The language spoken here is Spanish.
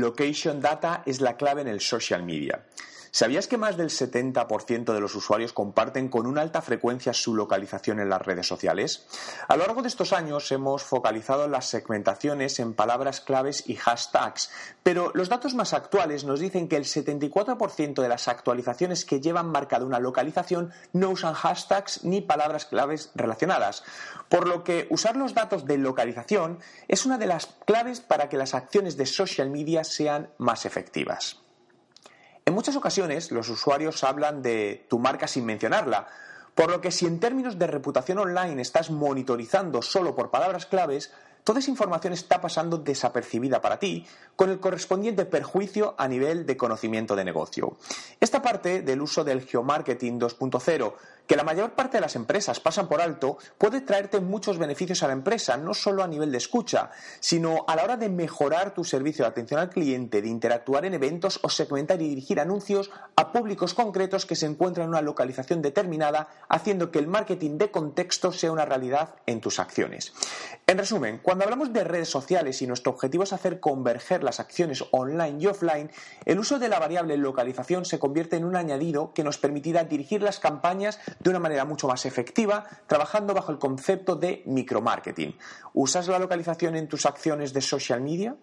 Location Data es la clave en el social media. ¿Sabías que más del 70% de los usuarios comparten con una alta frecuencia su localización en las redes sociales? A lo largo de estos años hemos focalizado las segmentaciones en palabras claves y hashtags, pero los datos más actuales nos dicen que el 74% de las actualizaciones que llevan marcada una localización no usan hashtags ni palabras claves relacionadas, por lo que usar los datos de localización es una de las claves para que las acciones de social media sean más efectivas. En muchas ocasiones los usuarios hablan de tu marca sin mencionarla, por lo que si en términos de reputación online estás monitorizando solo por palabras claves, toda esa información está pasando desapercibida para ti, con el correspondiente perjuicio a nivel de conocimiento de negocio. Esta parte del uso del geomarketing 2.0, que la mayor parte de las empresas pasan por alto, puede traerte muchos beneficios a la empresa, no solo a nivel de escucha, sino a la hora de mejorar tu servicio de atención al cliente, de interactuar en eventos o segmentar y dirigir anuncios a públicos concretos que se encuentran en una localización determinada, haciendo que el marketing de contexto sea una realidad en tus acciones. En resumen, cuando hablamos de redes sociales y nuestro objetivo es hacer converger las acciones online y offline, el uso de la variable localización se convierte en un añadido que nos permitirá dirigir las campañas de una manera mucho más efectiva, trabajando bajo el concepto de micromarketing. ¿Usas la localización en tus acciones de social media?